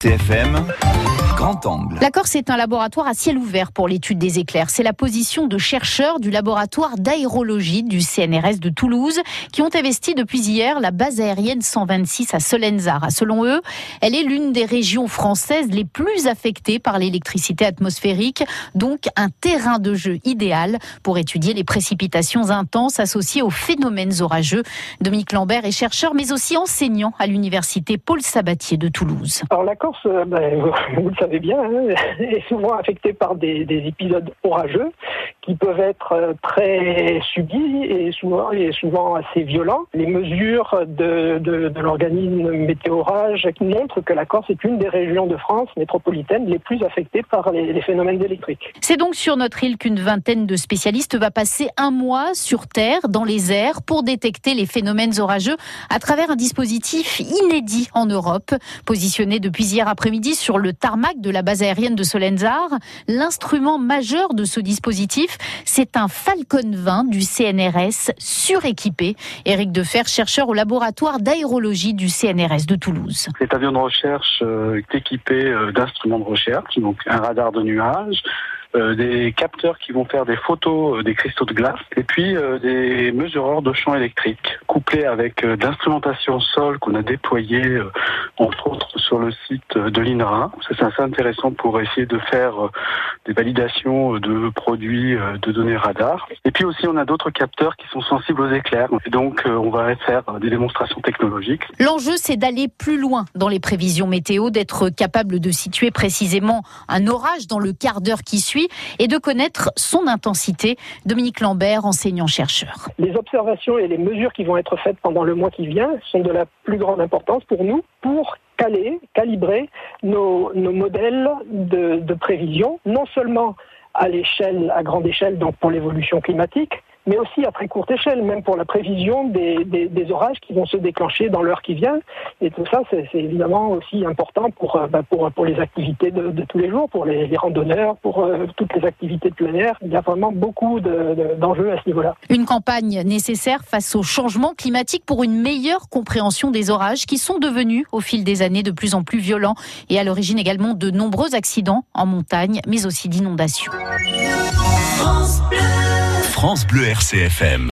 TFM, grand angle. La Corse est un laboratoire à ciel ouvert pour l'étude des éclairs. C'est la position de chercheurs du laboratoire d'aérologie du CNRS de Toulouse qui ont investi depuis hier la base aérienne 126 à Solenzara. Selon eux, elle est l'une des régions françaises les plus affectées par l'électricité atmosphérique, donc un terrain de jeu idéal pour étudier les précipitations intenses associées aux phénomènes orageux. Dominique Lambert est chercheur mais aussi enseignant à l'université Paul Sabatier de Toulouse. Alors la Corse, ben, vous le savez bien, hein, est souvent affectée par des, épisodes orageux qui peuvent être euh, très subis et souvent, et souvent assez violents. Les mesures de, de, l'organisme météorage montrent que la Corse est une des régions de France métropolitaine les plus affectées par les, les phénomènes électriques. C'est donc sur notre île qu'une vingtaine de spécialistes va passer un mois sur Terre, dans les airs, pour détecter les phénomènes orageux à travers un dispositif inédit en Europe, positionné depuis hier après-midi sur le tarmac de la base aérienne de Solenzar. L'instrument majeur de ce dispositif, c'est un Falcon 20 du CNRS suréquipé. Éric Defer, chercheur au laboratoire d'aérologie du CNRS de Toulouse. Cet avion de recherche euh, est équipé euh, d'instruments de recherche, donc un radar de nuage, euh, des capteurs qui vont faire des photos des cristaux de glace et puis des mesureurs de champ électrique couplés avec euh, d'instrumentation sol qu'on a déployé euh, entre autres sur le site de l'INRA. C'est assez intéressant pour essayer de faire des validations de produits de données radar. Et puis aussi on a d'autres capteurs qui sont sensibles aux éclairs et donc on va faire des démonstrations technologiques. L'enjeu c'est d'aller plus loin dans les prévisions météo, d'être capable de situer précisément un orage dans le quart d'heure qui suit et de connaître son intensité. Dominique Lambert, enseignant-chercheur. Les observations et les mesures qui vont être faites pendant le mois qui vient sont de la plus grande importance pour nous pour caler, calibrer nos, modèles de, de prévision, non seulement à l'échelle, à grande échelle, donc pour l'évolution climatique, mais aussi à très courte échelle, même pour la prévision des, des, des orages qui vont se déclencher dans l'heure qui vient. Et tout ça, c'est évidemment aussi important pour, bah, pour, pour les activités de, de, tous les jours, pour les, les randonneurs, pour euh, toutes les activités de plein air. Il y a vraiment beaucoup d'enjeux de, à ce niveau-là. Une campagne nécessaire face au changement climatique pour une meilleure compréhension des orages qui sont devenus au fil des années de plus en plus violents et à l'origine également de nombreux accidents en montagne, mais aussi d'inondations. France Bleu RCFM.